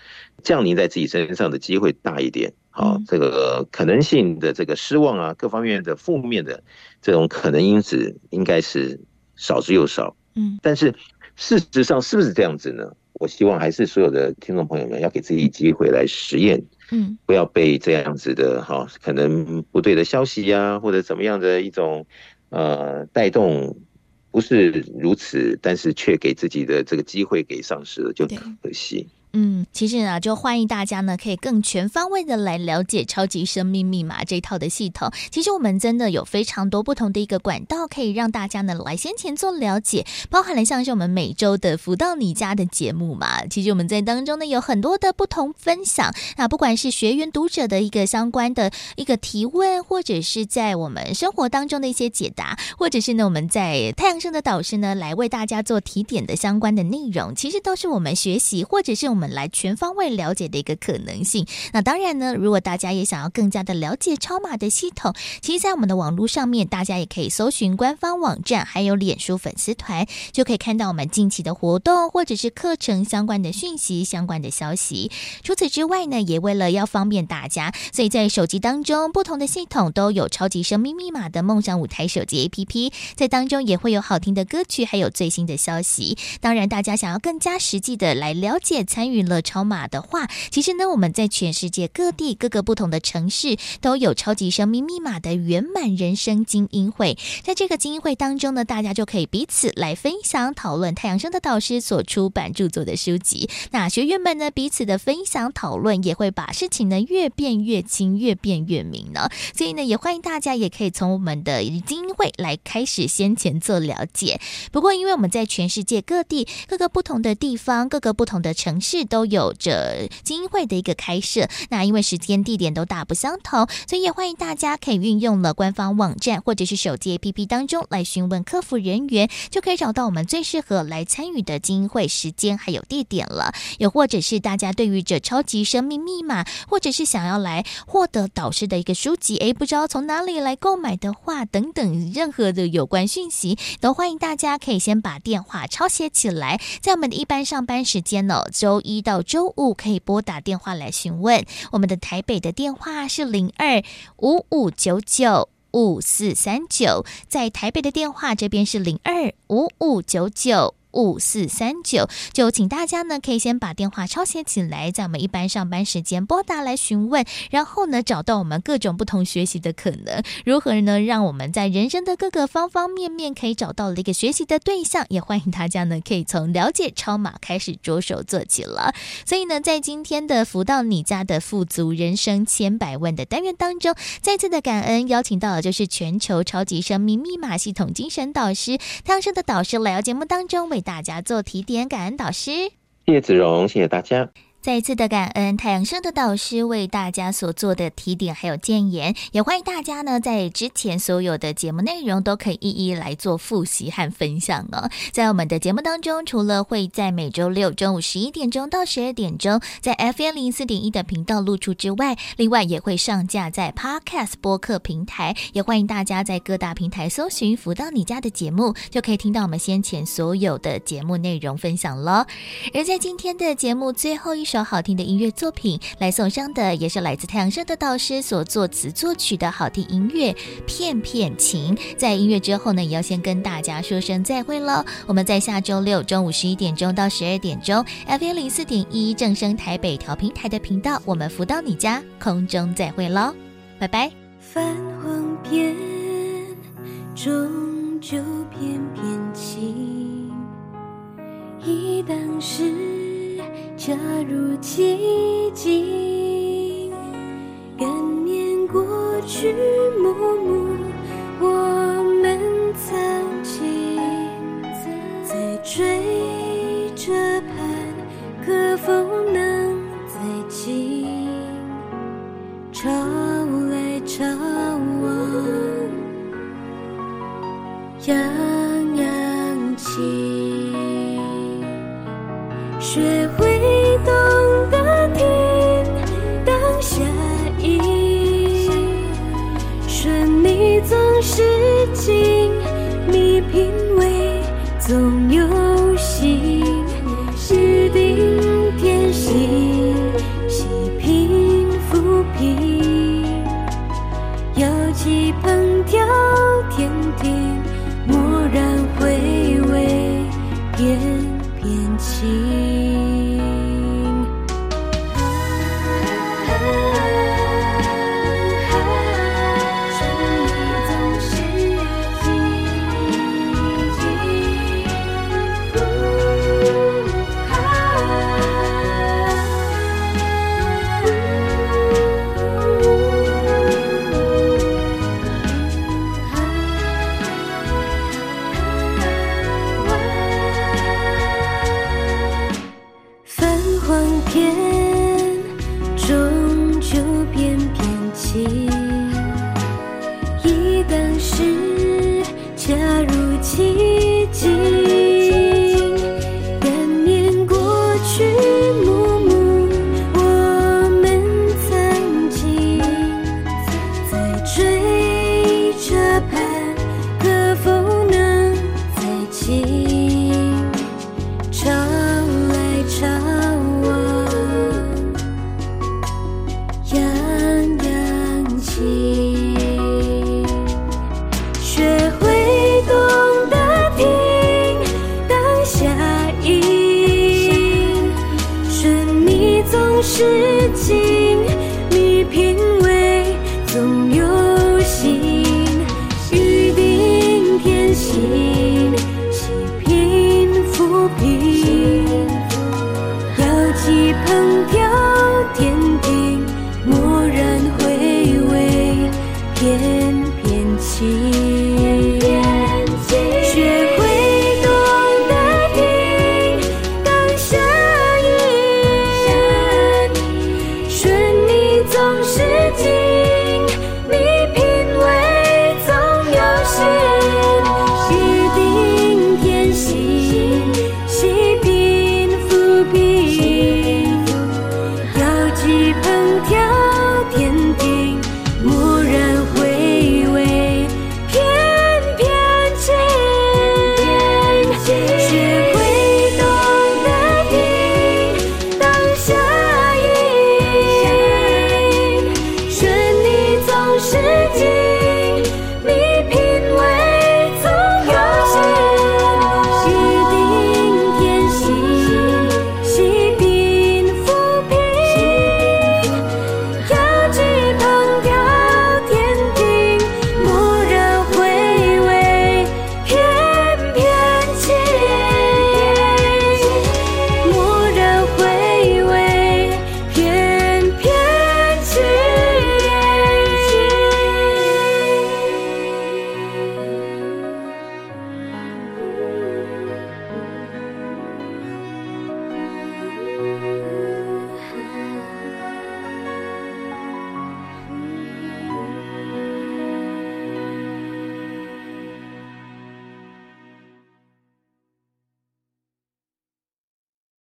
Speaker 6: 降临在自己身上的机会大一点。好，这个可能性的这个失望啊，各方面的负面的这种可能因子，应该是少之又少。嗯，但是事实上是不是这样子呢？我希望还是所有的听众朋友们要给自己机会来实验，嗯，不要被这样子的哈，可能不对的消息呀，或者怎么样的一种呃带动，不是如此，但是却给自己的这个机会给丧失了，就可惜。
Speaker 1: 嗯，其实呢，就欢迎大家呢，可以更全方位的来了解超级生命密码这一套的系统。其实我们真的有非常多不同的一个管道，可以让大家呢来先前做了解，包含了像是我们每周的福到你家的节目嘛。其实我们在当中呢有很多的不同分享，那不管是学员读者的一个相关的一个提问，或者是在我们生活当中的一些解答，或者是呢我们在太阳盛德导师呢来为大家做提点的相关的内容，其实都是我们学习或者是我。我们来全方位了解的一个可能性。那当然呢，如果大家也想要更加的了解超码的系统，其实，在我们的网络上面，大家也可以搜寻官方网站，还有脸书粉丝团，就可以看到我们近期的活动或者是课程相关的讯息、相关的消息。除此之外呢，也为了要方便大家，所以在手机当中，不同的系统都有超级生命密码的梦想舞台手机 APP，在当中也会有好听的歌曲，还有最新的消息。当然，大家想要更加实际的来了解参。参与了超码的话，其实呢，我们在全世界各地各个不同的城市都有超级生命密码的圆满人生精英会。在这个精英会当中呢，大家就可以彼此来分享讨论太阳盛德导师所出版著作的书籍。那学员们呢，彼此的分享讨论也会把事情呢越变越清，越变越明呢。所以呢，也欢迎大家也可以从我们的精英会来开始先前做了解。不过，因为我们在全世界各地各个不同的地方、各个不同的城市都有着精英会的一个开设，那因为时间地点都大不相同，所以也欢迎大家可以运用了官方网站或者是手机 APP 当中来询问客服人员，就可以找到我们最适合来参与的精英会时间还有地点了。又或者是大家对于这超级生命密码，或者是想要来获得导师的一个书籍，诶，不知道从哪里来购买的话，等等任何的有关讯息，都欢迎大家可以先把电话抄写起来，在我们的一般上班时间呢，周一到周五可以拨打电话来询问。我们的台北的电话是零二五五九九五四三九，在台北的电话这边是零二五五九九。五四三九，就请大家呢可以先把电话抄写起来，在我们一般上班时间拨打来询问，然后呢找到我们各种不同学习的可能，如何呢让我们在人生的各个方方面面可以找到了一个学习的对象，也欢迎大家呢可以从了解超码开始着手做起了。所以呢，在今天的福到你家的富足人生千百万的单元当中，再次的感恩邀请到的就是全球超级生命密码系统精神导师太阳盛德导师来到节目当中为。为大家做提点，感恩导师。
Speaker 6: 谢谢子荣，谢谢大家。
Speaker 1: 再次的感恩太阳盛德导师为大家所做的提点还有建言，也欢迎大家呢在之前所有的节目内容都可以一一来做复习和分享哦。在我们的节目当中，除了会在每周六中午十一点钟到十二点钟在 FM 零四点一的频道露出之外，另外也会上架在 Podcast 播客平台，也欢迎大家在各大平台搜寻“福到你家”的节目，就可以听到我们先前所有的节目内容分享了。而在今天的节目最后一首好听的音乐作品来送上的，也是来自太阳社的导师所作词作曲的好听音乐《片片情》。在音乐之后呢，也要先跟大家说声再会喽。我们在下周六中午十一点钟到十二点钟，FM 零四点一正声台北调频台的频道，我们福到你家空中再会喽，拜拜。
Speaker 2: 泛黄片，终究片片情，忆当时。恰如其境，感念过去默默，我们曾经在追着盼，可否能再见？潮来潮往，样样情，学会。是情，你品味总有